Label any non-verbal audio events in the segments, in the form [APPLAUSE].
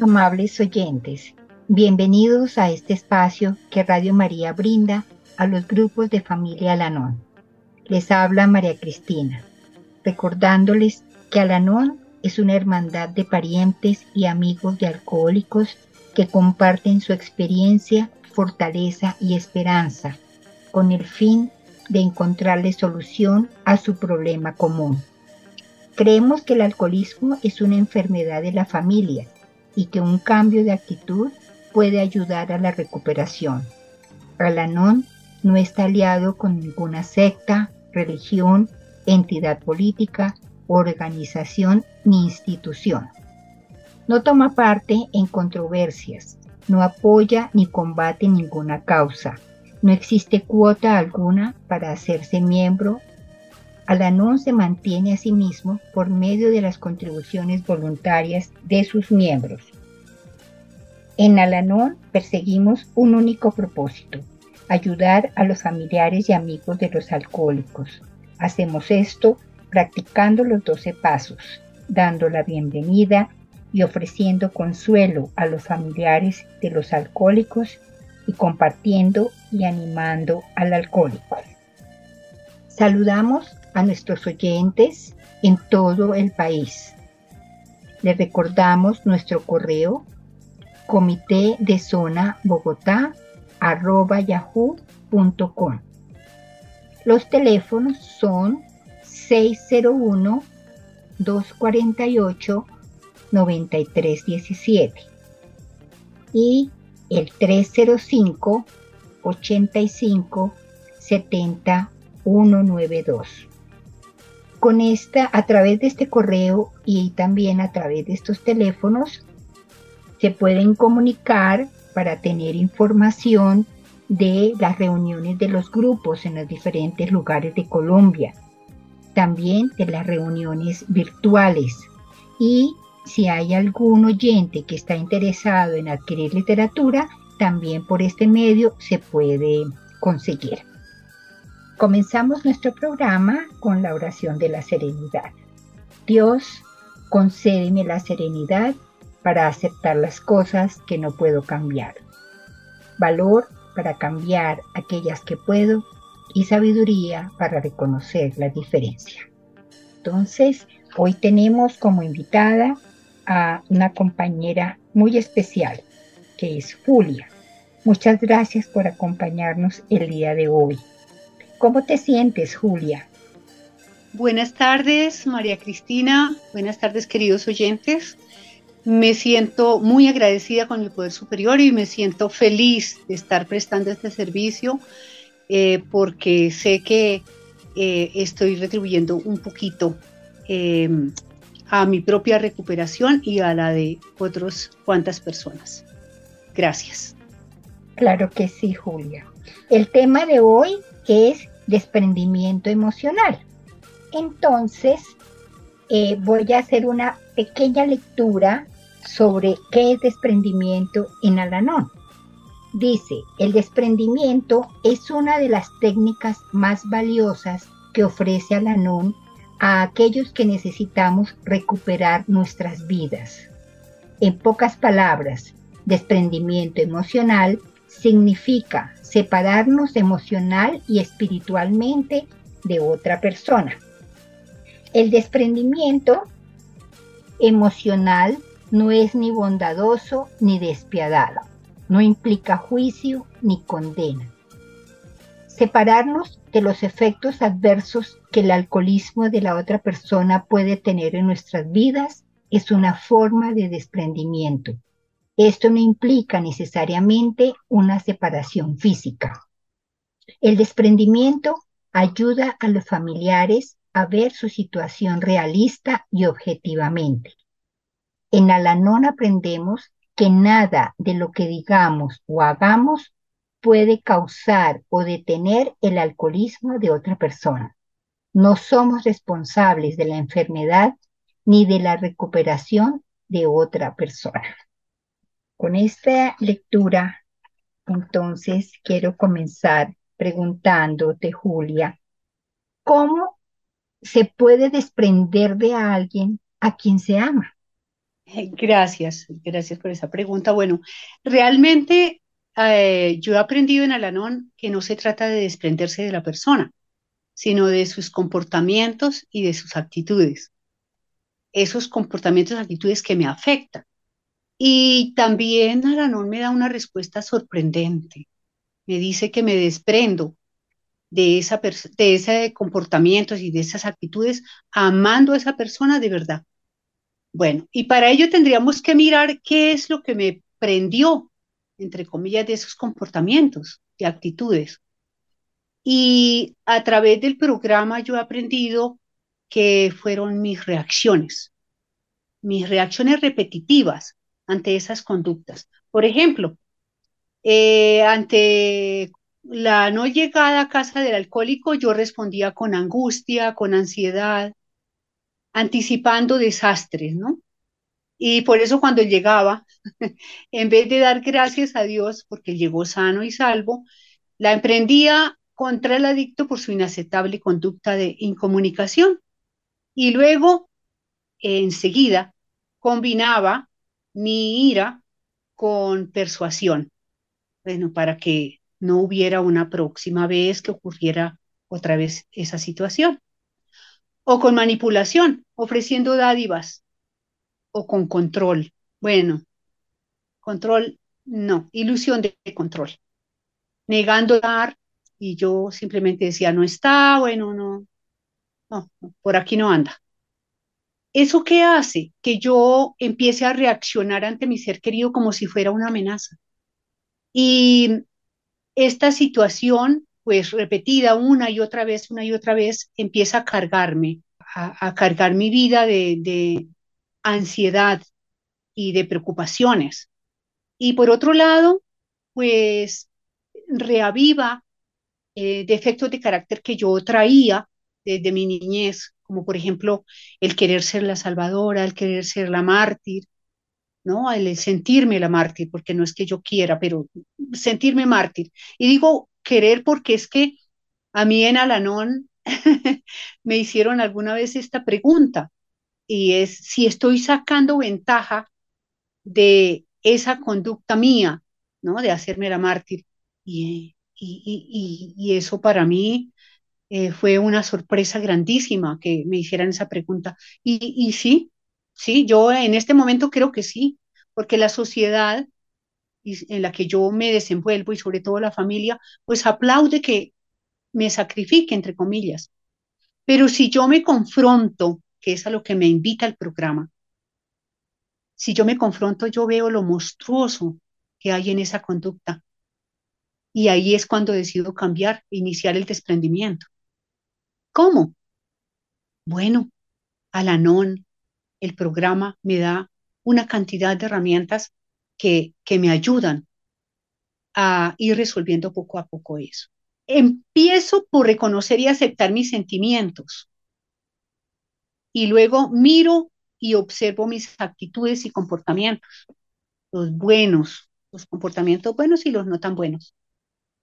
Amables oyentes, bienvenidos a este espacio que Radio María brinda a los grupos de familia Alanón. Les habla María Cristina, recordándoles que Alanón es una hermandad de parientes y amigos de alcohólicos que comparten su experiencia, fortaleza y esperanza con el fin de encontrarle solución a su problema común. Creemos que el alcoholismo es una enfermedad de la familia y que un cambio de actitud puede ayudar a la recuperación. Alanón no está aliado con ninguna secta, religión, entidad política, organización ni institución. No toma parte en controversias, no apoya ni combate ninguna causa, no existe cuota alguna para hacerse miembro. Alanón se mantiene a sí mismo por medio de las contribuciones voluntarias de sus miembros. En Alanón perseguimos un único propósito, ayudar a los familiares y amigos de los alcohólicos. Hacemos esto practicando los 12 pasos, dando la bienvenida y ofreciendo consuelo a los familiares de los alcohólicos y compartiendo y animando al alcohólico. Saludamos a nuestros oyentes en todo el país. Les recordamos nuestro correo comité de zona bogotá yahoo.com. Los teléfonos son 601 248 9317 y el 305 85 70 192. Con esta, a través de este correo y también a través de estos teléfonos, se pueden comunicar para tener información de las reuniones de los grupos en los diferentes lugares de Colombia, también de las reuniones virtuales y si hay algún oyente que está interesado en adquirir literatura, también por este medio se puede conseguir. Comenzamos nuestro programa con la oración de la serenidad. Dios, concédeme la serenidad para aceptar las cosas que no puedo cambiar, valor para cambiar aquellas que puedo y sabiduría para reconocer la diferencia. Entonces, hoy tenemos como invitada a una compañera muy especial, que es Julia. Muchas gracias por acompañarnos el día de hoy. ¿Cómo te sientes, Julia? Buenas tardes, María Cristina. Buenas tardes, queridos oyentes. Me siento muy agradecida con mi poder superior y me siento feliz de estar prestando este servicio eh, porque sé que eh, estoy retribuyendo un poquito eh, a mi propia recuperación y a la de otras cuantas personas. Gracias. Claro que sí, Julia. El tema de hoy es desprendimiento emocional. Entonces, eh, voy a hacer una pequeña lectura sobre qué es desprendimiento en Alanón. Dice, el desprendimiento es una de las técnicas más valiosas que ofrece Alanón a aquellos que necesitamos recuperar nuestras vidas. En pocas palabras, desprendimiento emocional significa separarnos emocional y espiritualmente de otra persona. El desprendimiento emocional no es ni bondadoso ni despiadado, no implica juicio ni condena. Separarnos de los efectos adversos que el alcoholismo de la otra persona puede tener en nuestras vidas es una forma de desprendimiento. Esto no implica necesariamente una separación física. El desprendimiento ayuda a los familiares a ver su situación realista y objetivamente. En Alanón aprendemos que nada de lo que digamos o hagamos puede causar o detener el alcoholismo de otra persona. No somos responsables de la enfermedad ni de la recuperación de otra persona. Con esta lectura, entonces, quiero comenzar preguntándote, Julia, ¿cómo se puede desprender de alguien a quien se ama? [LAUGHS] Gracias, gracias por esa pregunta. Bueno, realmente eh, yo he aprendido en Alanón que no se trata de desprenderse de la persona, sino de sus comportamientos y de sus actitudes. Esos comportamientos actitudes que me afectan. Y también Alanón me da una respuesta sorprendente. Me dice que me desprendo de, esa de ese comportamiento y de esas actitudes amando a esa persona de verdad. Bueno, y para ello tendríamos que mirar qué es lo que me prendió, entre comillas, de esos comportamientos y actitudes. Y a través del programa yo he aprendido que fueron mis reacciones, mis reacciones repetitivas ante esas conductas. Por ejemplo, eh, ante la no llegada a casa del alcohólico, yo respondía con angustia, con ansiedad, anticipando desastres, ¿no? Y por eso cuando llegaba, [LAUGHS] en vez de dar gracias a Dios porque llegó sano y salvo, la emprendía contra el adicto por su inaceptable conducta de incomunicación. Y luego, enseguida, combinaba mi ira con persuasión, bueno, para que no hubiera una próxima vez que ocurriera otra vez esa situación. O con manipulación, ofreciendo dádivas, o con control. Bueno, control, no, ilusión de control. Negando dar, y yo simplemente decía, no está, bueno, no, no, por aquí no anda. ¿Eso qué hace? Que yo empiece a reaccionar ante mi ser querido como si fuera una amenaza. Y esta situación, pues repetida una y otra vez, una y otra vez, empieza a cargarme, a, cargar mi vida de, ansiedad y de preocupaciones. Y por otro lado, pues reaviva eh, defectos de carácter que yo traía desde mi niñez, como por ejemplo el querer ser la salvadora, el querer ser la mártir, ¿no? El sentirme la mártir, porque no es que yo quiera, pero sentirme mártir. Y digo querer porque es que a mí en Alanón [LAUGHS] me hicieron alguna vez esta pregunta, y es si estoy sacando ventaja de esa conducta mía, ¿no? De hacerme la mártir. Y, y, y, eso para mí eh, fue una sorpresa grandísima que me hicieran esa pregunta. Y, sí, sí, yo en este momento creo que sí, porque la sociedad en la que yo me desenvuelvo y sobre todo la familia, pues aplaude que me sacrifique, entre comillas. Pero si yo me confronto, que es a lo que me invita el programa, si yo me confronto, yo veo lo monstruoso que hay en esa conducta. Y ahí es cuando decido cambiar, iniciar el desprendimiento. ¿Cómo? Bueno, Alanón, el programa me da una cantidad de herramientas que, me ayudan a ir resolviendo poco a poco eso. Empiezo por reconocer y aceptar mis sentimientos y luego miro y observo mis actitudes y comportamientos, los buenos, los comportamientos buenos y los no tan buenos.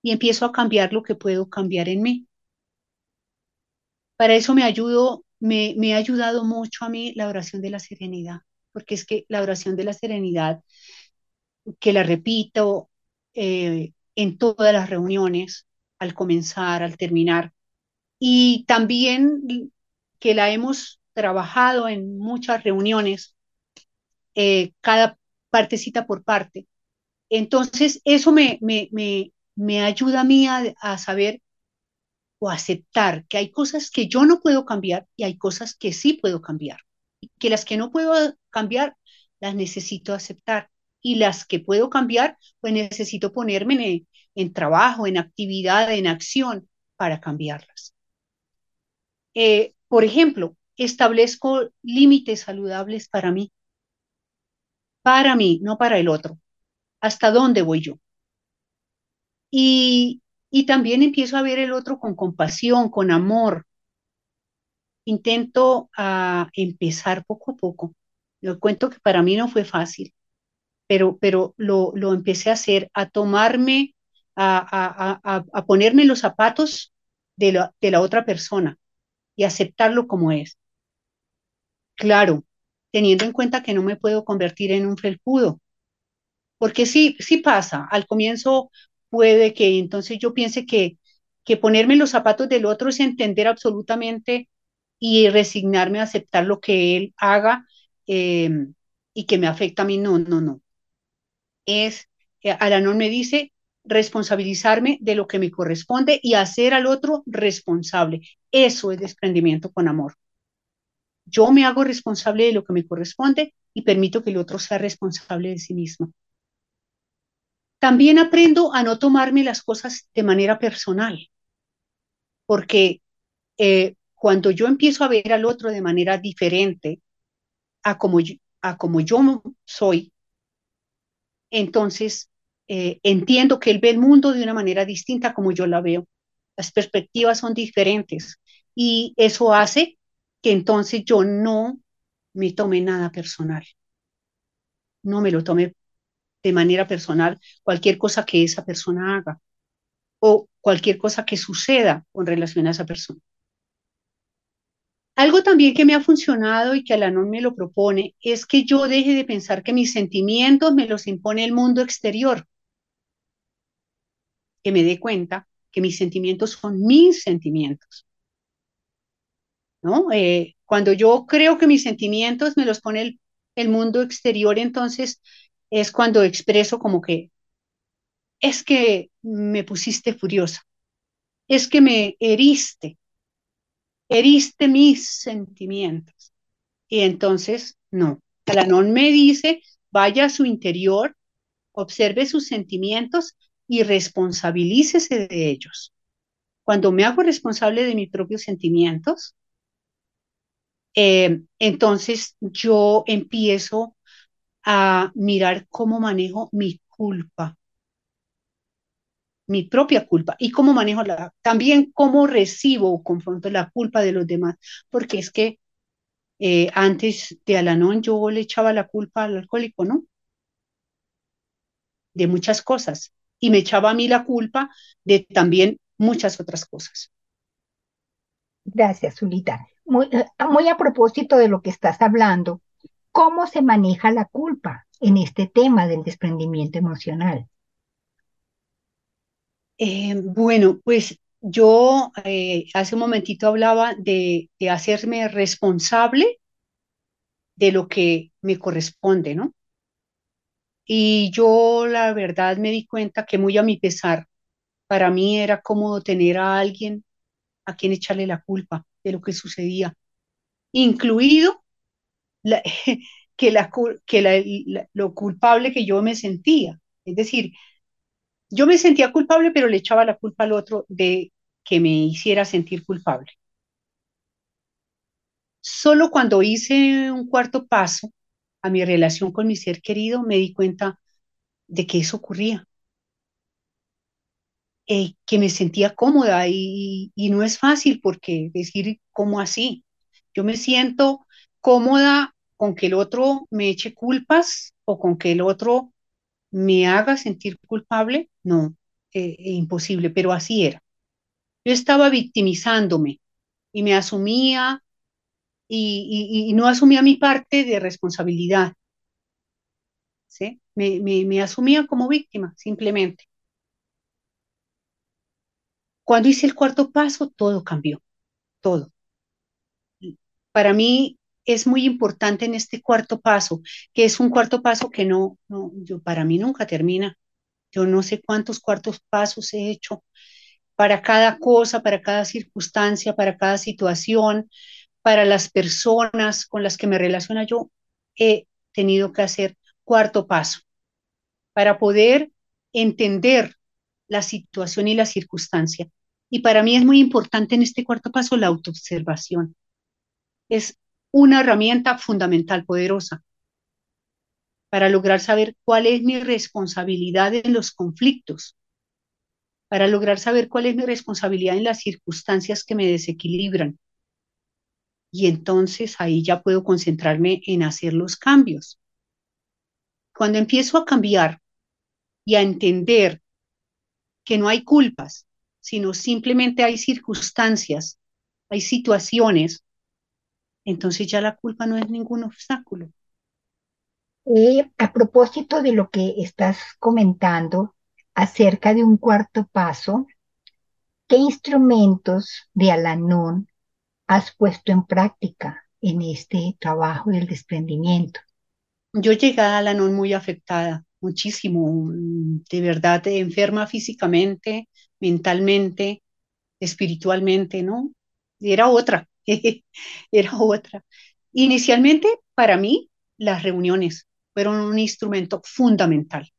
Y empiezo a cambiar lo que puedo cambiar en mí. Para eso me ayudo, me, me ha ayudado mucho a mí la oración de la serenidad, porque es que la oración de la serenidad, que la repito eh, en todas las reuniones, al comenzar, al terminar, y también que la hemos trabajado en muchas reuniones, eh, cada partecita por parte. Entonces, eso me, me, me, me ayuda a mí a, saber o aceptar que hay cosas que yo no puedo cambiar y hay cosas que sí puedo cambiar. Que las que no puedo cambiar, las necesito aceptar. Y las que puedo cambiar, pues necesito ponerme en, trabajo, en actividad, en acción para cambiarlas. Eh, por ejemplo, establezco límites saludables para mí. Para mí, no para el otro. ¿Hasta dónde voy yo? Y y también empiezo a ver el otro con compasión, con amor, intento a empezar poco a poco. Lo cuento que para mí no fue fácil, pero, pero lo, lo empecé a hacer, a tomarme, a, a, a ponerme los zapatos de la, de la otra persona y aceptarlo como es. Claro, teniendo en cuenta que no me puedo convertir en un felpudo, porque sí, sí pasa, al comienzo puede que entonces yo piense que, que ponerme los zapatos del otro es entender absolutamente y resignarme a aceptar lo que él haga eh, y que me afecta a mí. No, no, no. Es, eh, Alanón me dice, responsabilizarme de lo que me corresponde y hacer al otro responsable. Eso es desprendimiento con amor. Yo me hago responsable de lo que me corresponde y permito que el otro sea responsable de sí mismo. También aprendo a no tomarme las cosas de manera personal, porque eh, cuando yo empiezo a ver al otro de manera diferente a como a como yo soy, entonces eh, entiendo que él ve el mundo de una manera distinta como yo la veo. Las perspectivas son diferentes y eso hace que entonces yo no me tome nada personal. No me lo tome de manera personal cualquier cosa que esa persona haga o cualquier cosa que suceda con relación a esa persona. Algo también que me ha funcionado y que Alanón me lo propone es que yo deje de pensar que mis sentimientos me los impone el mundo exterior. Que me dé cuenta que mis sentimientos son mis sentimientos. ¿No? Eh, cuando yo creo que mis sentimientos me los pone el, el mundo exterior, entonces es cuando expreso como que es que me pusiste furiosa, es que me heriste, heriste mis sentimientos. Y entonces, no. Alanón me dice, vaya a su interior, observe sus sentimientos y responsabilícese de ellos. Cuando me hago responsable de mis propios sentimientos, eh, entonces yo empiezo a mirar cómo manejo mi culpa, mi propia culpa y cómo manejo la, también cómo recibo o confronto la culpa de los demás, porque es que eh, antes de Alanón yo le echaba la culpa al alcohólico, ¿no? De muchas cosas y me echaba a mí la culpa de también muchas otras cosas. Gracias, Zulita. Muy, muy a propósito de lo que estás hablando, ¿cómo se maneja la culpa en este tema del desprendimiento emocional? Eh, bueno, pues yo eh, hace un momentito hablaba de, hacerme responsable de lo que me corresponde, ¿no? Y yo la verdad me di cuenta que muy a mi pesar, para mí era cómodo tener a alguien a quien echarle la culpa de lo que sucedía, incluido [LAUGHS] que, la, que la, lo culpable que yo me sentía. Es decir, yo me sentía culpable, pero le echaba la culpa al otro de que me hiciera sentir culpable. Solo cuando hice un cuarto paso a mi relación con mi ser querido, me di cuenta de que eso ocurría. Eh, que me sentía cómoda y, y no es fácil porque decir, ¿cómo así? Yo me siento cómoda con que el otro me eche culpas o con que el otro me haga sentir culpable, no, eh, eh, imposible, pero así era. Yo estaba victimizándome y me asumía y, no asumía mi parte de responsabilidad. ¿sí? Me, me, me asumía como víctima, simplemente. Cuando hice el cuarto paso, todo cambió, todo. Para mí es muy importante en este cuarto paso, que es un cuarto paso que no, no yo, para mí nunca termina. Yo no sé cuántos cuartos pasos he hecho para cada cosa, para cada circunstancia, para cada situación, para las personas con las que me relaciona. Yo he tenido que hacer cuarto paso para poder entender la situación y la circunstancia. Y para mí es muy importante en este cuarto paso la autoobservación. Es una herramienta fundamental, poderosa, para lograr saber cuál es mi responsabilidad en los conflictos, para lograr saber cuál es mi responsabilidad en las circunstancias que me desequilibran, y entonces ahí ya puedo concentrarme en hacer los cambios. Cuando empiezo a cambiar y a entender que no hay culpas, sino simplemente hay circunstancias, hay situaciones, entonces ya la culpa no es ningún obstáculo. Eh, a propósito de lo que estás comentando acerca de un cuarto paso, ¿qué instrumentos de Alanón has puesto en práctica en este trabajo del desprendimiento? Yo llegué a Alanón muy afectada, muchísimo, de verdad, enferma físicamente, mentalmente, espiritualmente, ¿no? Era otra, [LAUGHS] era otra. Inicialmente, para mí, las reuniones fueron un instrumento fundamental.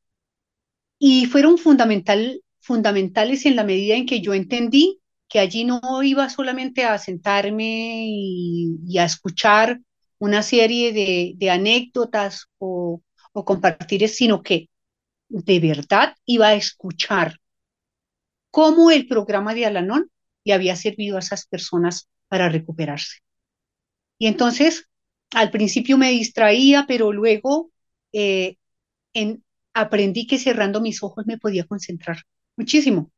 Y fueron fundamental, fundamentales en la medida en que yo entendí que allí no iba solamente a sentarme y, a escuchar una serie de, anécdotas o, o compartir, sino que de verdad iba a escuchar cómo el programa de Alanón le había servido a esas personas para recuperarse. Y entonces, al principio me distraía, pero luego eh, en, aprendí que cerrando mis ojos me podía concentrar muchísimo,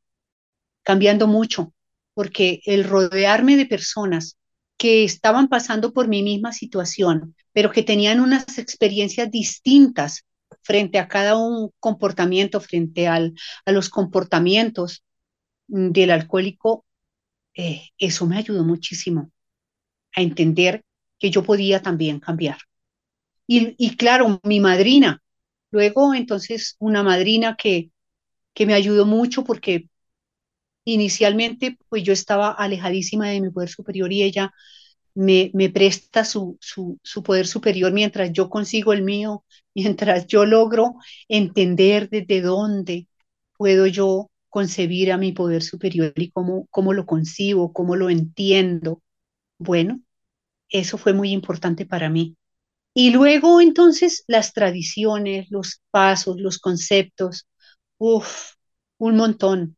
cambiando mucho, porque el rodearme de personas que estaban pasando por mi misma situación, pero que tenían unas experiencias distintas frente a cada un comportamiento, frente al, a los comportamientos del alcohólico, eh, eso me ayudó muchísimo a entender que yo podía también cambiar. Y, claro, mi madrina, luego entonces una madrina que, que me ayudó mucho porque inicialmente pues yo estaba alejadísima de mi poder superior y ella me, me presta su, su, su, poder superior mientras yo consigo el mío, [LAUGHS] mientras yo logro entender desde dónde puedo yo concebir a mi poder superior y cómo, cómo lo concibo, cómo lo entiendo. Bueno, eso fue muy importante para mí. Y luego entonces las tradiciones, los pasos, los conceptos, uff, un montón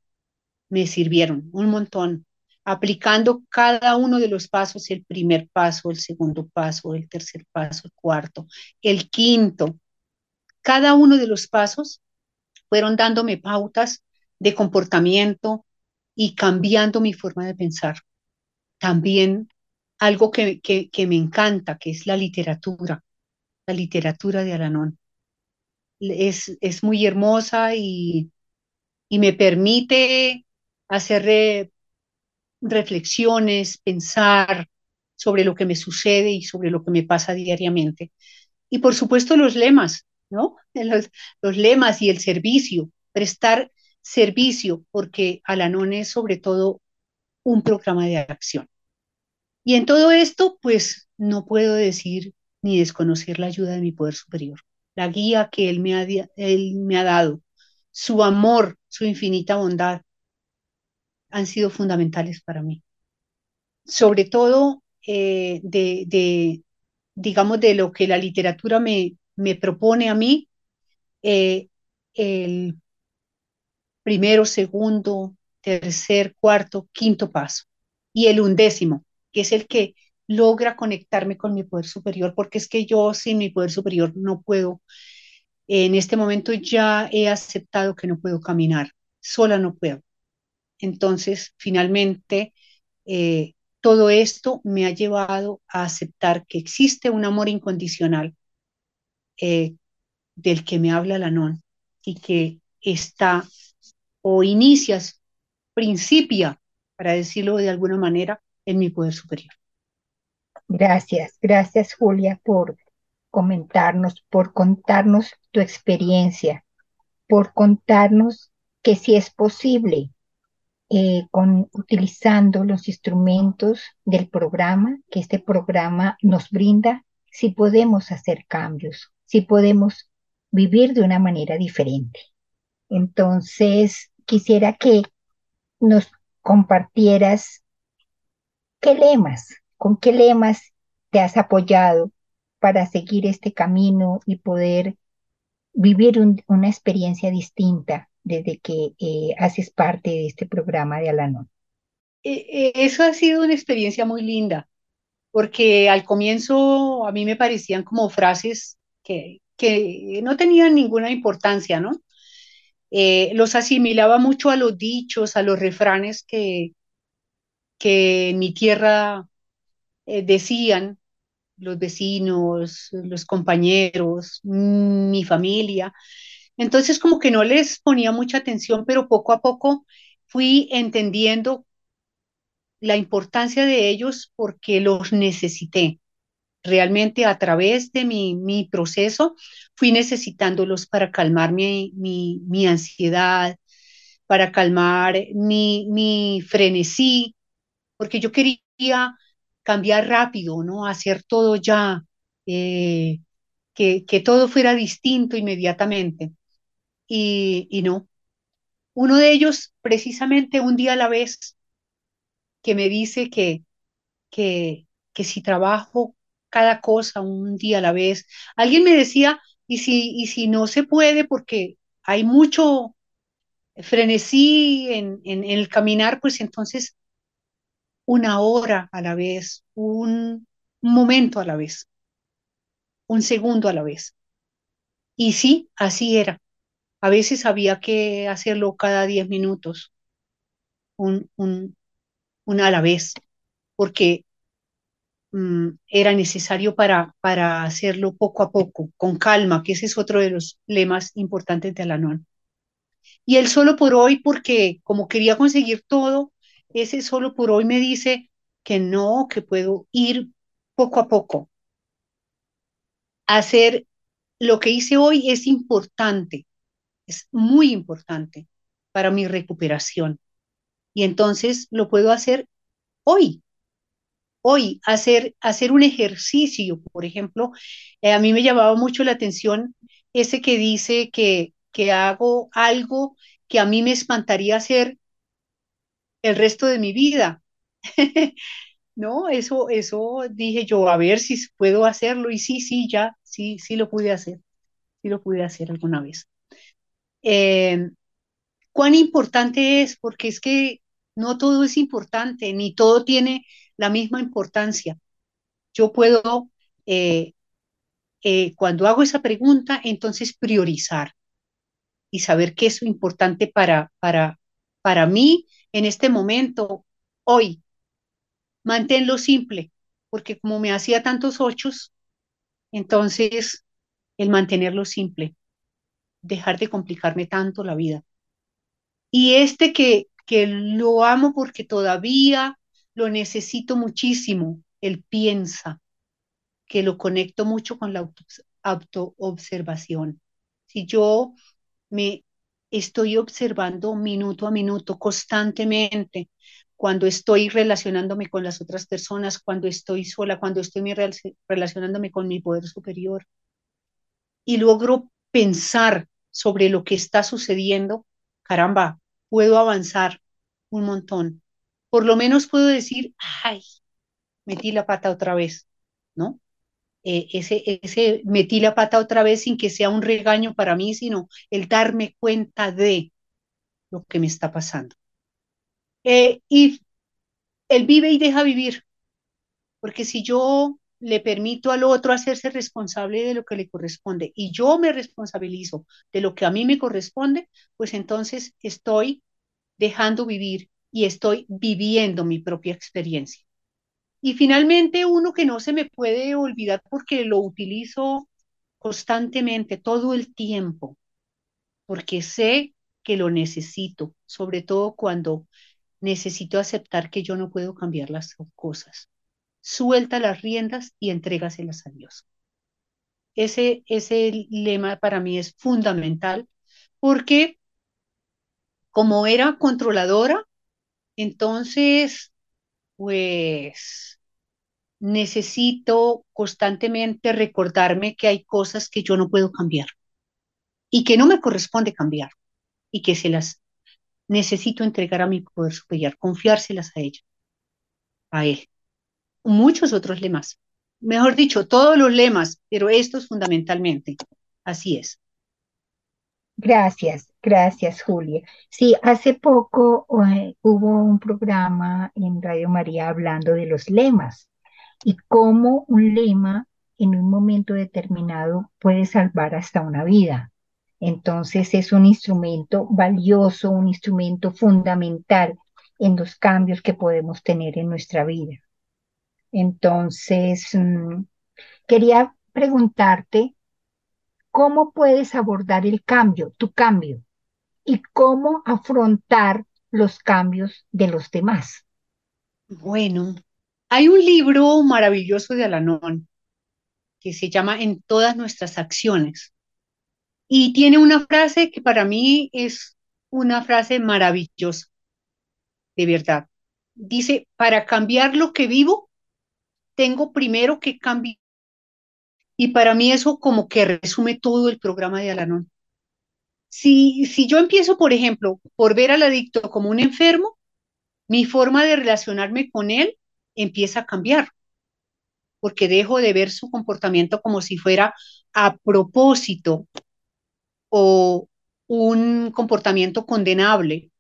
me sirvieron, un montón, aplicando cada uno de los pasos, el primer paso, el segundo paso, el tercer paso, el cuarto, el quinto. Cada uno de los pasos fueron dándome pautas de comportamiento y cambiando mi forma de pensar. También algo que, que, me encanta, que es la literatura, la literatura de Alanón. Es, es muy hermosa y, y me permite hacer reflexiones, pensar sobre lo que me sucede y sobre lo que me pasa diariamente. Y por supuesto los lemas, ¿no? [LAUGHS] Los, los lemas y el servicio, prestar servicio, porque Alanón es sobre todo un programa de acción. Y en todo esto, pues no puedo decir ni desconocer la ayuda de mi poder superior, la guía que él me ha, él me ha dado, su amor, su infinita bondad, han sido fundamentales para mí. Sobre todo eh, de, digamos, de lo que la literatura me, me propone a mí, eh, el primero, segundo, tercer, cuarto, quinto paso. Y el undécimo, que es el que logra conectarme con mi poder superior, porque es que yo sin mi poder superior no puedo. En este momento ya he aceptado que no puedo caminar, sola no puedo. Entonces, finalmente, eh, todo esto me ha llevado a aceptar que existe un amor incondicional eh, del que me habla la non y que está o inicias, principia, para decirlo de alguna manera, en mi poder superior. Gracias, gracias Julia por comentarnos, por contarnos tu experiencia, por contarnos que si es posible, eh, con, utilizando los instrumentos del programa, que este programa nos brinda, si podemos hacer cambios, si podemos vivir de una manera diferente. Entonces, quisiera que nos compartieras qué lemas, con qué lemas te has apoyado para seguir este camino y poder vivir una experiencia distinta desde que eh, haces parte de este programa de Alanon. Eh, eh, eso ha sido una experiencia muy linda, porque al comienzo a mí me parecían como frases que, que no tenían ninguna importancia, ¿no? Eh, los asimilaba mucho a los dichos, a los refranes que, que mi tierra eh, decían los vecinos, los compañeros, mi familia. Entonces como que no les ponía mucha atención, pero poco a poco fui entendiendo la importancia de ellos porque los necesité. Realmente a través de mi, mi proceso fui necesitándolos para calmar mi, mi, mi ansiedad, para calmar mi, mi frenesí, porque yo quería cambiar rápido, ¿no? Hacer todo ya, eh, que, que, todo fuera distinto inmediatamente. Y, y no. Uno de ellos, precisamente un día a la vez, que me dice que, que, que si trabajo cada cosa un día a la vez. Alguien me decía, y si, y si no se puede, porque hay mucho frenesí en, en, en el caminar, pues entonces una hora a la vez, un, momento a la vez, un segundo a la vez. Y sí, así era. A veces había que hacerlo cada diez minutos, un, un, una a la vez, porque mm, era necesario para, para hacerlo poco a poco, con calma, que ese es otro de los lemas importantes de Alanon. Y él solo por hoy, porque como quería conseguir todo, ese solo por hoy me dice que no, que puedo ir poco a poco. Hacer lo que hice hoy es importante, es muy importante para mi recuperación. Y entonces lo puedo hacer hoy. Hoy, hacer, hacer un ejercicio, por ejemplo, eh, a mí me llamaba mucho la atención ese que dice que, que hago algo que a mí me espantaría hacer el resto de mi vida. [LAUGHS] no, eso, eso dije yo, a ver si puedo hacerlo. Y sí, sí, ya, sí, sí lo pude hacer. Sí lo pude hacer alguna vez. Eh, ¿Cuán importante es? Porque es que no todo es importante, ni todo tiene la misma importancia. Yo puedo, eh, eh, cuando hago esa pregunta, entonces priorizar y saber qué es importante para, para, para mí en este momento, hoy. Manténlo simple, porque como me hacía tantos ochos, entonces el mantenerlo simple, dejar de complicarme tanto la vida. Y este que, que lo amo porque todavía lo necesito muchísimo, él piensa, que lo conecto mucho con la autoobservación. Si yo me estoy observando minuto a minuto, constantemente, cuando estoy relacionándome con las otras personas, cuando estoy sola, cuando estoy relacionándome con mi poder superior, y logro pensar sobre lo que está sucediendo, caramba, puedo avanzar un montón. Por lo menos puedo decir, ay, metí la pata otra vez, ¿no? Eh, ese, ese metí la pata otra vez sin que sea un regaño para mí, sino el darme cuenta de lo que me está pasando. Eh, y él vive y deja vivir, porque si yo le permito al otro hacerse responsable de lo que le corresponde y yo me responsabilizo de lo que a mí me corresponde, pues entonces estoy dejando vivir y estoy viviendo mi propia experiencia. Y finalmente uno que no se me puede olvidar porque lo utilizo constantemente, todo el tiempo, porque sé que lo necesito, sobre todo cuando necesito aceptar que yo no puedo cambiar las cosas. Suelta las riendas y entrégaselas a Dios. Ese, ese lema para mí es fundamental porque como era controladora, entonces pues necesito constantemente recordarme que hay cosas que yo no puedo cambiar y que no me corresponde cambiar y que se las necesito entregar a mi poder superior, confiárselas a ella, a él. Muchos otros lemas, mejor dicho, todos los lemas, pero estos fundamentalmente. Así es. Gracias, gracias Julia. Sí, hace poco eh, hubo un programa en Radio María hablando de los lemas y cómo un lema en un momento determinado puede salvar hasta una vida. Entonces es un instrumento valioso, un instrumento fundamental en los cambios que podemos tener en nuestra vida. Entonces, mm, quería preguntarte, ¿cómo puedes abordar el cambio, tu cambio, y cómo afrontar los cambios de los demás? Bueno, hay un libro maravilloso de Alanón que se llama En todas nuestras acciones. Y tiene una frase que para mí es una frase maravillosa, de verdad. Dice, para cambiar lo que vivo, tengo primero que cambiar. Y para mí eso como que resume todo el programa de Alanón. Si, yo empiezo, por ejemplo, por ver al adicto como un enfermo, mi forma de relacionarme con él empieza a cambiar porque dejo de ver su comportamiento como si fuera a propósito o un comportamiento condenable.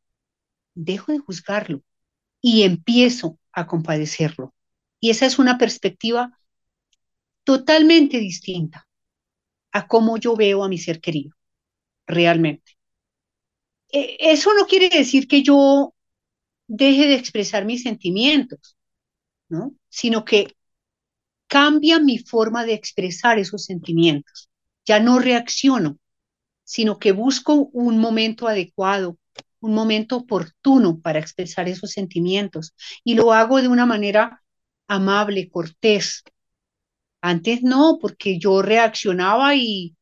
Dejo de juzgarlo y empiezo a compadecerlo. Y esa es una perspectiva totalmente distinta a cómo yo veo a mi ser querido, realmente. E, eso no quiere decir que yo deje de expresar mis sentimientos, ¿no? Sino que cambia mi forma de expresar esos sentimientos. Ya no reacciono, sino que busco un momento adecuado, un momento oportuno para expresar esos sentimientos y lo hago de una manera amable, cortés. Antes no, porque yo reaccionaba y,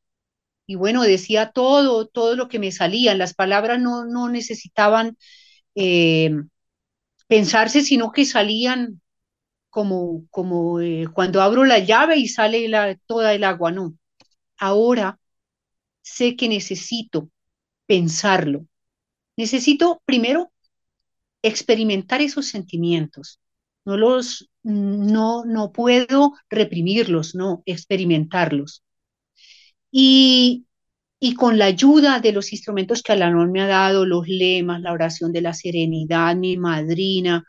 y bueno, decía todo, todo lo que me salía. Las palabras no, no necesitaban eh, pensarse, sino que salían como, como eh, cuando abro la llave y sale la, toda el agua, no. Ahora sé que necesito pensarlo. Necesito primero experimentar esos sentimientos. No los, no, no puedo reprimirlos, no, experimentarlos. Y, y con la ayuda de los instrumentos que Alanón me ha dado, los lemas, la oración de la serenidad, mi madrina,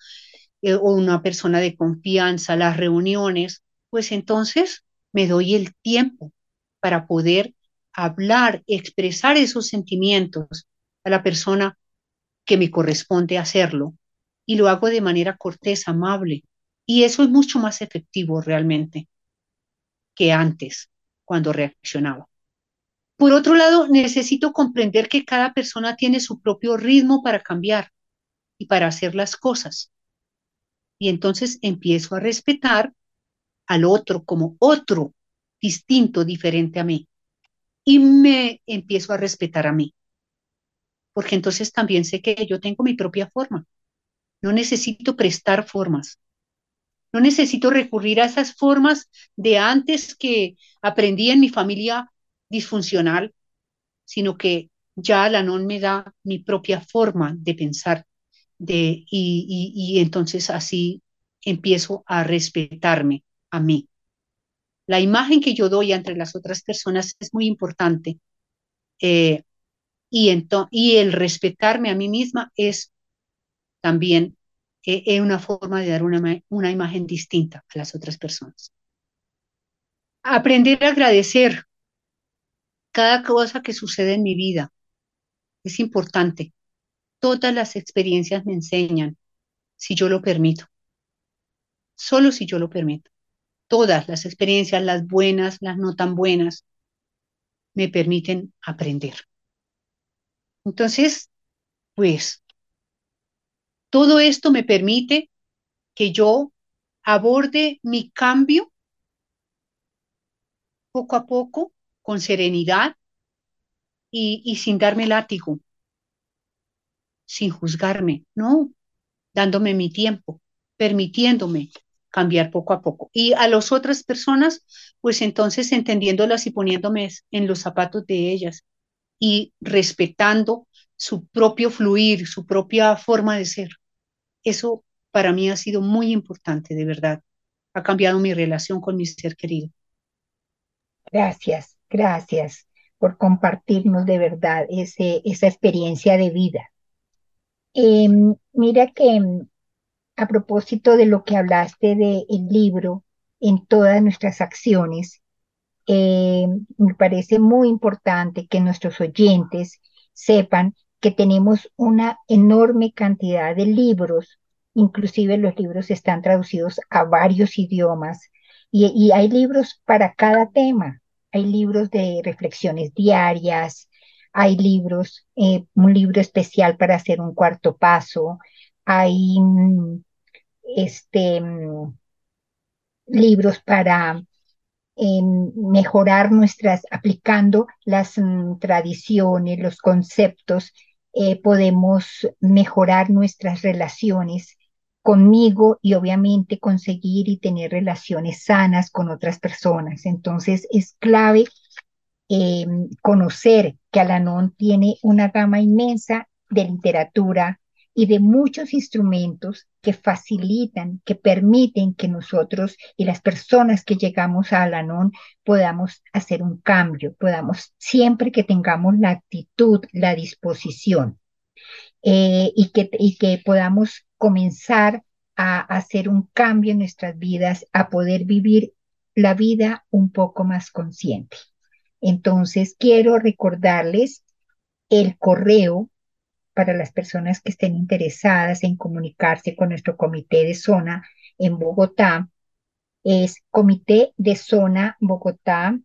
eh, o una persona de confianza, las reuniones, pues entonces me doy el tiempo para poder hablar, expresar esos sentimientos a la persona que me corresponde hacerlo. Y lo hago de manera cortés, amable. Y eso es mucho más efectivo realmente que antes, cuando reaccionaba. Por otro lado, necesito comprender que cada persona tiene su propio ritmo para cambiar y para hacer las cosas. Y entonces empiezo a respetar al otro como otro, distinto, diferente a mí. Y me empiezo a respetar a mí. Porque entonces también sé que yo tengo mi propia forma. No necesito prestar formas. No necesito recurrir a esas formas de antes que aprendí en mi familia disfuncional, sino que ya la non me da mi propia forma de pensar de, y, entonces así empiezo a respetarme a mí. La imagen que yo doy entre las otras personas es muy importante. Eh, y, y el respetarme a mí misma es también eh, una forma de dar una, una imagen distinta a las otras personas. Aprender a agradecer cada cosa que sucede en mi vida es importante. Todas las experiencias me enseñan, si yo lo permito. Solo si yo lo permito. Todas las experiencias, las buenas, las no tan buenas, me permiten aprender. Entonces, pues, todo esto me permite que yo aborde mi cambio poco a poco, con serenidad y, sin darme látigo, sin juzgarme, no, dándome mi tiempo, permitiéndome cambiar poco a poco. Y a las otras personas, pues entonces entendiéndolas y poniéndome en los zapatos de ellas y respetando su propio fluir, su propia forma de ser. Eso para mí ha sido muy importante, de verdad. Ha cambiado mi relación con mi ser querido. Gracias, gracias por compartirnos de verdad esa experiencia de vida. Em, mira que a propósito de lo que hablaste del libro, en todas nuestras acciones. Eh, me parece muy importante que nuestros oyentes sepan que tenemos una enorme cantidad de libros, inclusive los libros están traducidos a varios idiomas y hay libros para cada tema. Hay libros de reflexiones diarias, hay libros, eh, un libro especial para hacer un cuarto paso, hay mm, este, mm, libros para em, mejorar nuestras, aplicando las mm, tradiciones, los conceptos, eh, podemos mejorar nuestras relaciones conmigo y obviamente conseguir y tener relaciones sanas con otras personas. Entonces es clave eh, conocer que Alanon tiene una gama inmensa de literatura y de muchos instrumentos que facilitan, que permiten que nosotros y las personas que llegamos a Alanon podamos hacer un cambio, podamos siempre que tengamos la actitud, la disposición eh, y, que, y que podamos comenzar a hacer un cambio en nuestras vidas, a poder vivir la vida un poco más consciente. Entonces, quiero recordarles el correo para las personas que estén interesadas en comunicarse con nuestro comité de zona en Bogotá. Es comité de zona Bogotá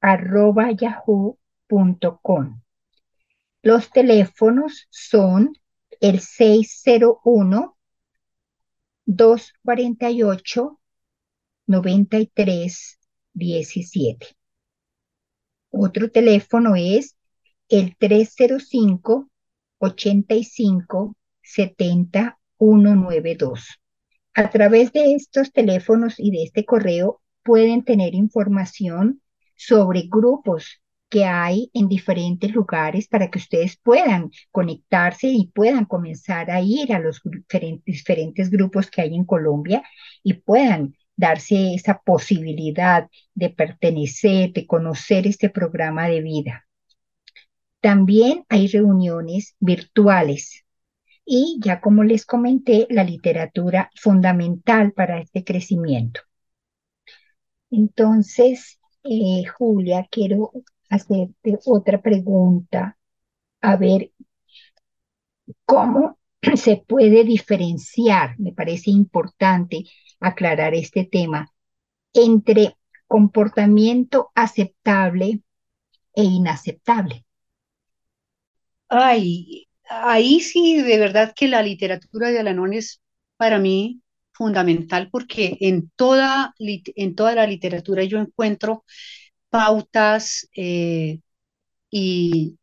arroba yahoo.com. Los teléfonos son el 601 248 93 17. Otro teléfono es el 305 85 70 192. A través de estos teléfonos y de este correo pueden tener información sobre grupos que hay en diferentes lugares para que ustedes puedan conectarse y puedan comenzar a ir a los diferentes, grupos que hay en Colombia y puedan darse esa posibilidad de pertenecer, de conocer este programa de vida. También hay reuniones virtuales y ya como les comenté, la literatura fundamental para este crecimiento. Entonces, eh, Julia, quiero hacerte otra pregunta. A ver, ¿cómo se puede diferenciar? Me parece importante aclarar este tema, entre comportamiento aceptable e inaceptable. Ay, ahí sí, de verdad que la literatura de Alanón es para mí fundamental porque en toda, en toda la literatura yo encuentro pautas eh, y,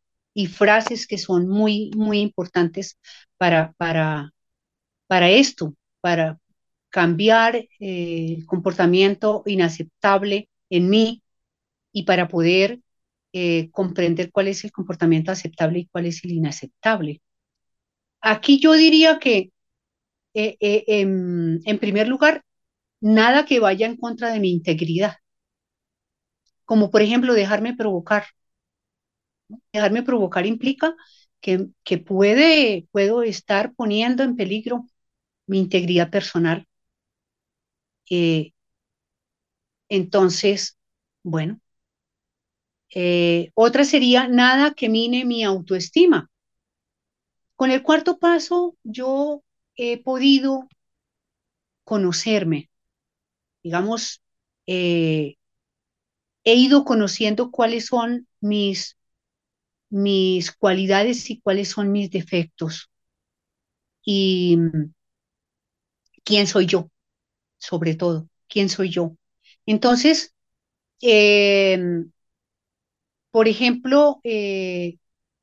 frases que son muy, muy importantes para, para, para esto, para, cambiar eh, el comportamiento inaceptable en mí y para poder eh, comprender cuál es el comportamiento aceptable y cuál es el inaceptable. Aquí yo diría que, en, en primer lugar, nada que vaya en contra de mi integridad, como por ejemplo dejarme provocar. Dejarme provocar implica que, que puede, puedo estar poniendo en peligro mi integridad personal eh, entonces, bueno, eh, otra sería nada que mine mi autoestima. Con el cuarto paso, yo he podido conocerme, digamos, eh, he ido conociendo cuáles son mis, mis cualidades y cuáles son mis defectos y quién soy yo sobre todo, quién soy yo. Entonces, em, por ejemplo, eh,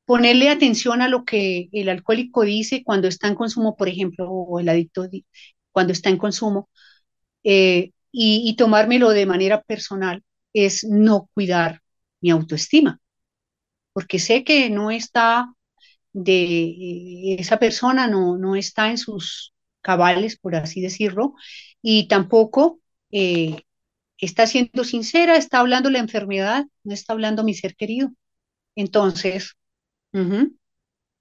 ponerle atención a lo que el alcohólico dice cuando está en consumo, por ejemplo, o el adicto cuando está en consumo, eh, y, tomármelo de manera personal, es no cuidar mi autoestima, porque sé que no está de esa persona, no, no está en sus cabales, por así decirlo, y tampoco eh, está siendo sincera, está hablando la enfermedad, no está hablando mi ser querido. Entonces,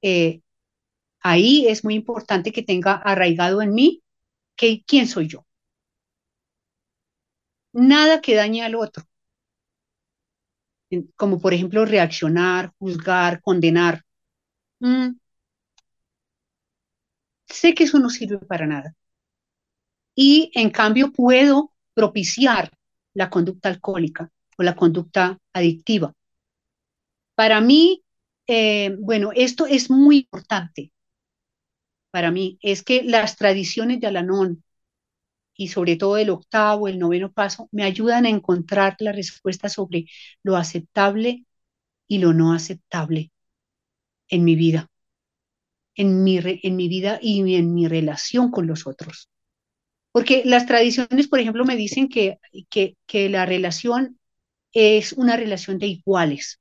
eh, ahí es muy importante que tenga arraigado en mí que, quién soy yo. nada que dañe al otro, como por ejemplo reaccionar, juzgar, condenar. Mm. Sé que eso no sirve para nada. Y en cambio puedo propiciar la conducta alcohólica o la conducta adictiva. Para mí, eh, bueno, esto es muy importante. Para mí es que las tradiciones de Alanón y sobre todo el octavo, el noveno paso, me ayudan a encontrar la respuesta sobre lo aceptable y lo no aceptable en mi vida, en mi, en mi vida y en mi relación con los otros. Porque las tradiciones, por ejemplo, me dicen que, que, que la relación es una relación de iguales,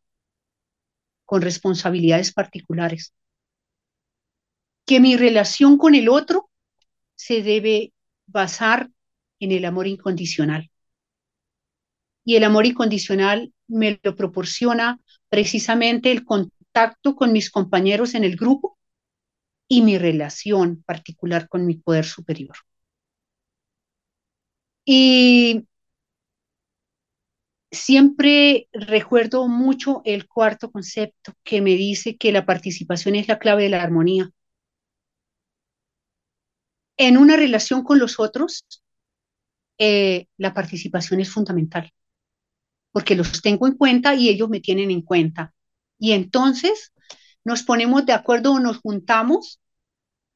con responsabilidades particulares. Que mi relación con el otro se debe basar en el amor incondicional. Y el amor incondicional me lo proporciona precisamente el contacto con mis compañeros en el grupo y mi relación particular con mi poder superior. Y siempre recuerdo mucho el cuarto concepto que me dice que la participación es la clave de la armonía. En una relación con los otros, eh, la participación es fundamental, porque los tengo en cuenta y ellos me tienen en cuenta. Y entonces nos ponemos de acuerdo o nos juntamos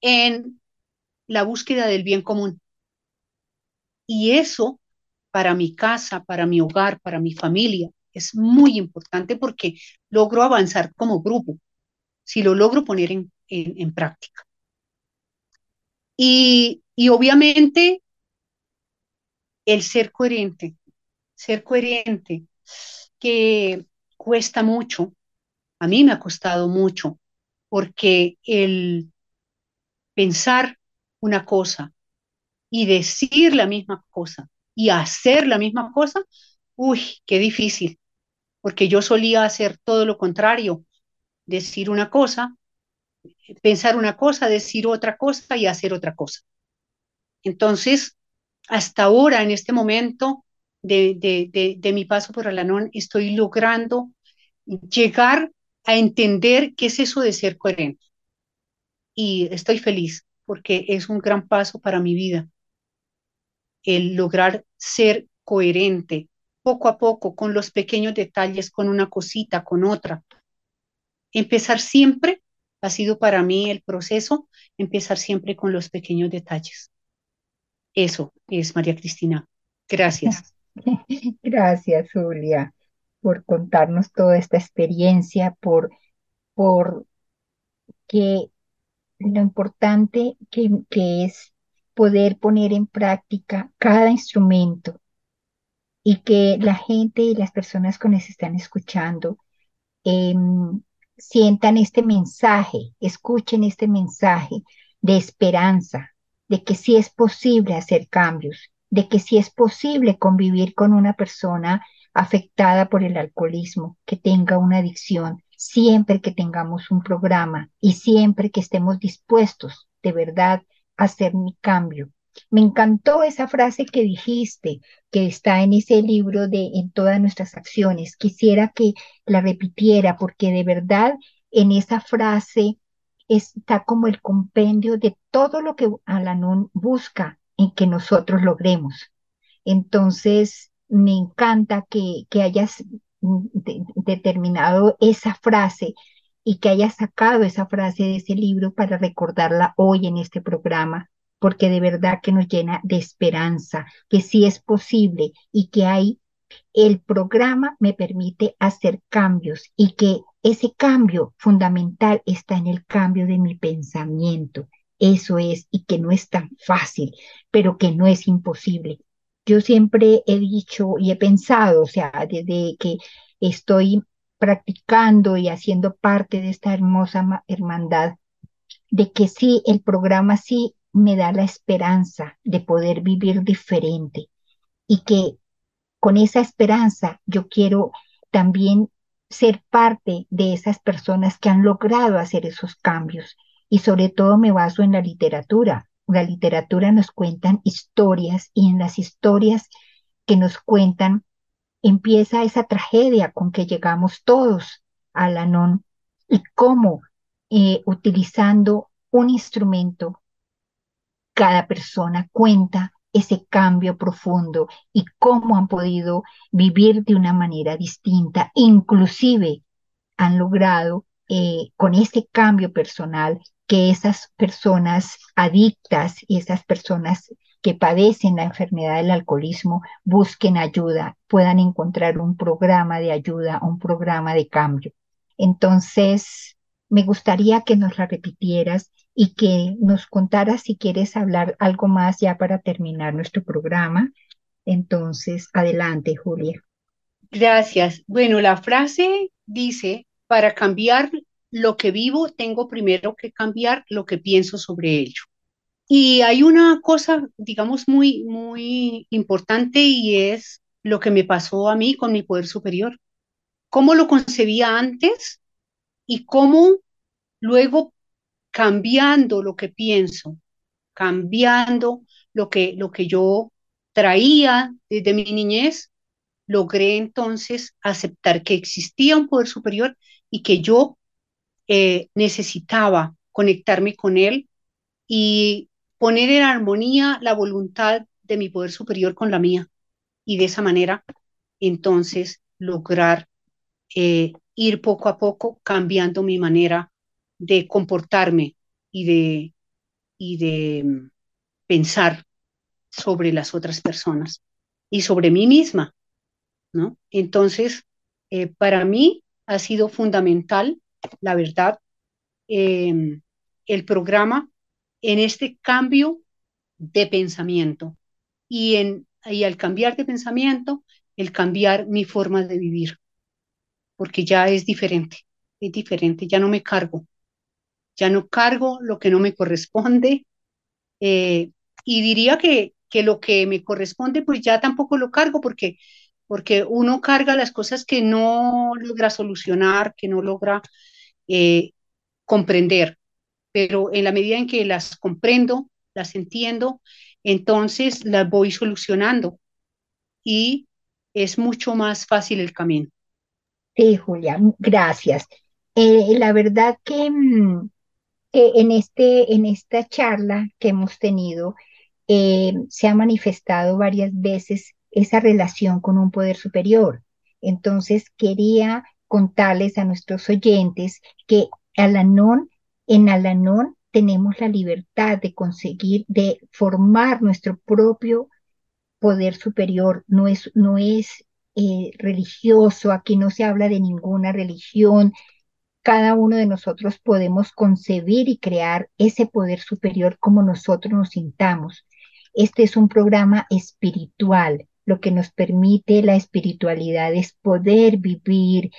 en la búsqueda del bien común. Y eso para mi casa, para mi hogar, para mi familia, es muy importante porque logro avanzar como grupo, si lo logro poner en, en, práctica. Y, y obviamente el ser coherente, ser coherente, que cuesta mucho, a mí me ha costado mucho, porque el pensar una cosa y decir la misma cosa y hacer la misma cosa, uy, qué difícil, porque yo solía hacer todo lo contrario, decir una cosa, pensar una cosa, decir otra cosa y hacer otra cosa. Entonces, hasta ahora, en este momento de, mi paso por Alanón, estoy logrando llegar a entender qué es eso de ser coherente. Y estoy feliz porque es un gran paso para mi vida el lograr ser coherente poco a poco con los pequeños detalles, con una cosita, con otra. Empezar siempre ha sido para mí el proceso, empezar siempre con los pequeños detalles. Eso es María Cristina. Gracias. [LAUGHS] Gracias, Julia, por contarnos toda esta experiencia, por, por que lo importante que, que es poder poner en práctica cada instrumento y que la gente y las personas que nos están escuchando em, sientan este mensaje, escuchen este mensaje de esperanza, de que sí es posible hacer cambios, de que sí es posible convivir con una persona afectada por el alcoholismo, que tenga una adicción, siempre que tengamos un programa y siempre que estemos dispuestos de verdad hacer mi cambio. Me encantó esa frase que dijiste, que está en ese libro de En todas nuestras acciones. Quisiera que la repitiera porque de verdad en esa frase está como el compendio de todo lo que Alanon busca en que nosotros logremos. Entonces, me encanta que, que hayas determinado esa frase y que haya sacado esa frase de ese libro para recordarla hoy en este programa, porque de verdad que nos llena de esperanza, que sí es posible y que hay, el programa me permite hacer cambios y que ese cambio fundamental está en el cambio de mi pensamiento. Eso es, y que no es tan fácil, pero que no es imposible. Yo siempre he dicho y he pensado, o sea, desde que estoy practicando y haciendo parte de esta hermosa hermandad, de que sí, el programa sí me da la esperanza de poder vivir diferente y que con esa esperanza yo quiero también ser parte de esas personas que han logrado hacer esos cambios y sobre todo me baso en la literatura. La literatura nos cuentan historias y en las historias que nos cuentan, empieza esa tragedia con que llegamos todos al Anon y cómo eh, utilizando un instrumento, cada persona cuenta ese cambio profundo y cómo han podido vivir de una manera distinta, inclusive han logrado eh, con ese cambio personal que esas personas adictas y esas personas que padecen la enfermedad del alcoholismo busquen ayuda, puedan encontrar un programa de ayuda, un programa de cambio. Entonces, me gustaría que nos la repitieras y que nos contaras si quieres hablar algo más ya para terminar nuestro programa. Entonces, adelante, Julia. Gracias. Bueno, la frase dice, para cambiar lo que vivo, tengo primero que cambiar lo que pienso sobre ello. Y hay una cosa, digamos, muy, muy importante y es lo que me pasó a mí con mi poder superior. Cómo lo concebía antes y cómo luego cambiando lo que pienso, cambiando lo que, lo que yo traía desde mi niñez, logré entonces aceptar que existía un poder superior y que yo eh, necesitaba conectarme con él y poner en armonía la voluntad de mi poder superior con la mía. Y de esa manera, entonces, lograr eh, ir poco a poco cambiando mi manera de comportarme y de, y de mm, pensar sobre las otras personas y sobre mí misma, ¿no? Entonces, eh, para mí ha sido fundamental, la verdad, em, el programa en este cambio de pensamiento y, en, y al cambiar de pensamiento, el cambiar mi forma de vivir, porque ya es diferente, es diferente, ya no me cargo, ya no cargo lo que no me corresponde eh, y diría que, que lo que me corresponde pues ya tampoco lo cargo porque, porque uno carga las cosas que no logra solucionar, que no logra eh, comprender, pero en la medida en que las comprendo, las entiendo, entonces las voy solucionando y es mucho más fácil el camino. Sí, Julia, gracias. Eh, la verdad que mm, en, este, en esta charla que hemos tenido eh, se ha manifestado varias veces esa relación con un poder superior. Entonces quería contarles a nuestros oyentes que Alanón, en Alanón tenemos la libertad de conseguir, de formar nuestro propio poder superior. No es, no es eh, religioso, aquí no se habla de ninguna religión, cada uno de nosotros podemos concebir y crear ese poder superior como nosotros nos sintamos. Este es un programa espiritual. Lo que nos permite la espiritualidad es poder vivir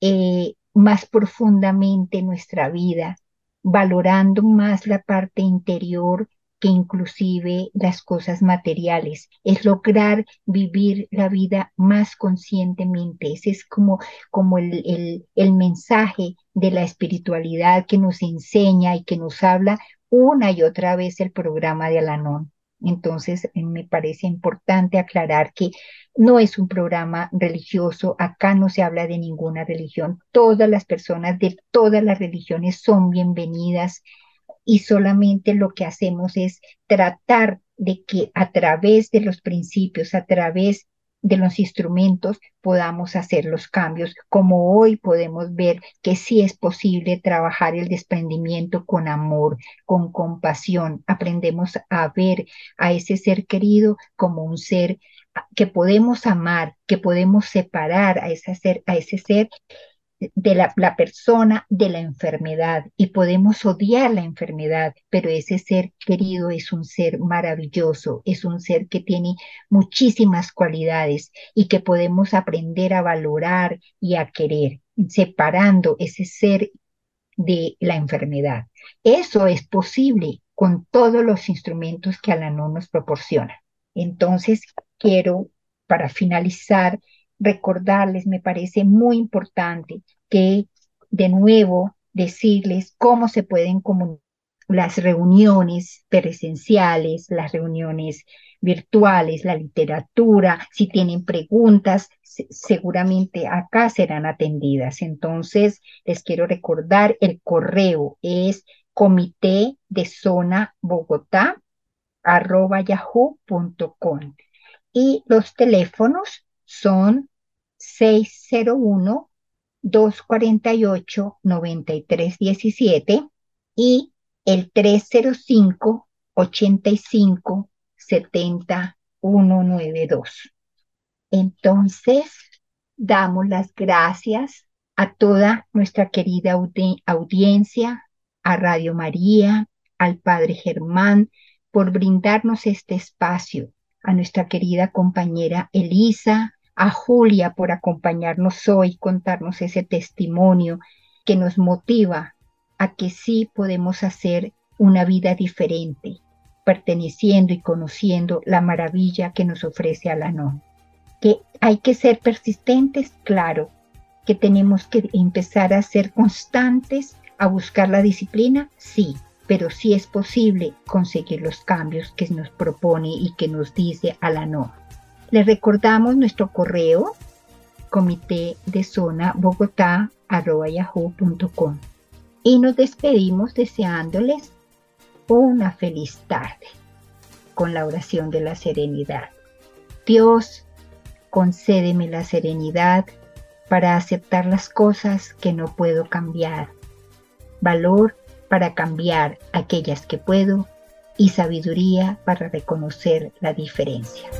eh, más profundamente nuestra vida, valorando más la parte interior que inclusive las cosas materiales, es lograr vivir la vida más conscientemente. Ese es como, como el, el, el mensaje de la espiritualidad que nos enseña y que nos habla una y otra vez el programa de Alanón. Entonces, eh, me parece importante aclarar que no es un programa religioso, acá no se habla de ninguna religión, todas las personas de todas las religiones son bienvenidas y solamente lo que hacemos es tratar de que a través de los principios, a través de los instrumentos podamos hacer los cambios, como hoy podemos ver que sí es posible trabajar el desprendimiento con amor, con compasión. Aprendemos a ver a ese ser querido como un ser que podemos amar, que podemos separar a ese ser, a ese ser de la, persona de la enfermedad y podemos odiar la enfermedad, pero ese ser querido es un ser maravilloso, es un ser que tiene muchísimas cualidades y que podemos aprender a valorar y a querer, separando ese ser de la enfermedad. Eso es posible con todos los instrumentos que Alanón nos proporciona. Entonces, quiero, para finalizar, recordarles, me parece muy importante que de nuevo decirles cómo se pueden comunicar las reuniones presenciales, las reuniones virtuales, la literatura, si tienen preguntas, seguramente acá serán atendidas. Entonces, les quiero recordar, el correo es comité de zona Bogotá arroba yahoo.com y los teléfonos son 601 248 9317 y el 305 85 70 192. Entonces, damos las gracias a toda nuestra querida audiencia, a Radio María, al Padre Germán, por brindarnos este espacio, a nuestra querida compañera Elisa, a Julia por acompañarnos hoy, contarnos ese testimonio que nos motiva a que sí podemos hacer una vida diferente, perteneciendo y conociendo la maravilla que nos ofrece Alanón. Que hay que ser persistentes, claro, que tenemos que empezar a ser constantes, a buscar la disciplina, sí, pero sí es posible conseguir los cambios que nos propone y que nos dice Alanón. Les recordamos nuestro correo comité de zona bogotá y nos despedimos deseándoles una feliz tarde con la oración de la serenidad. Dios, concédeme la serenidad para aceptar las cosas que no puedo cambiar, valor para cambiar aquellas que puedo y sabiduría para reconocer la diferencia.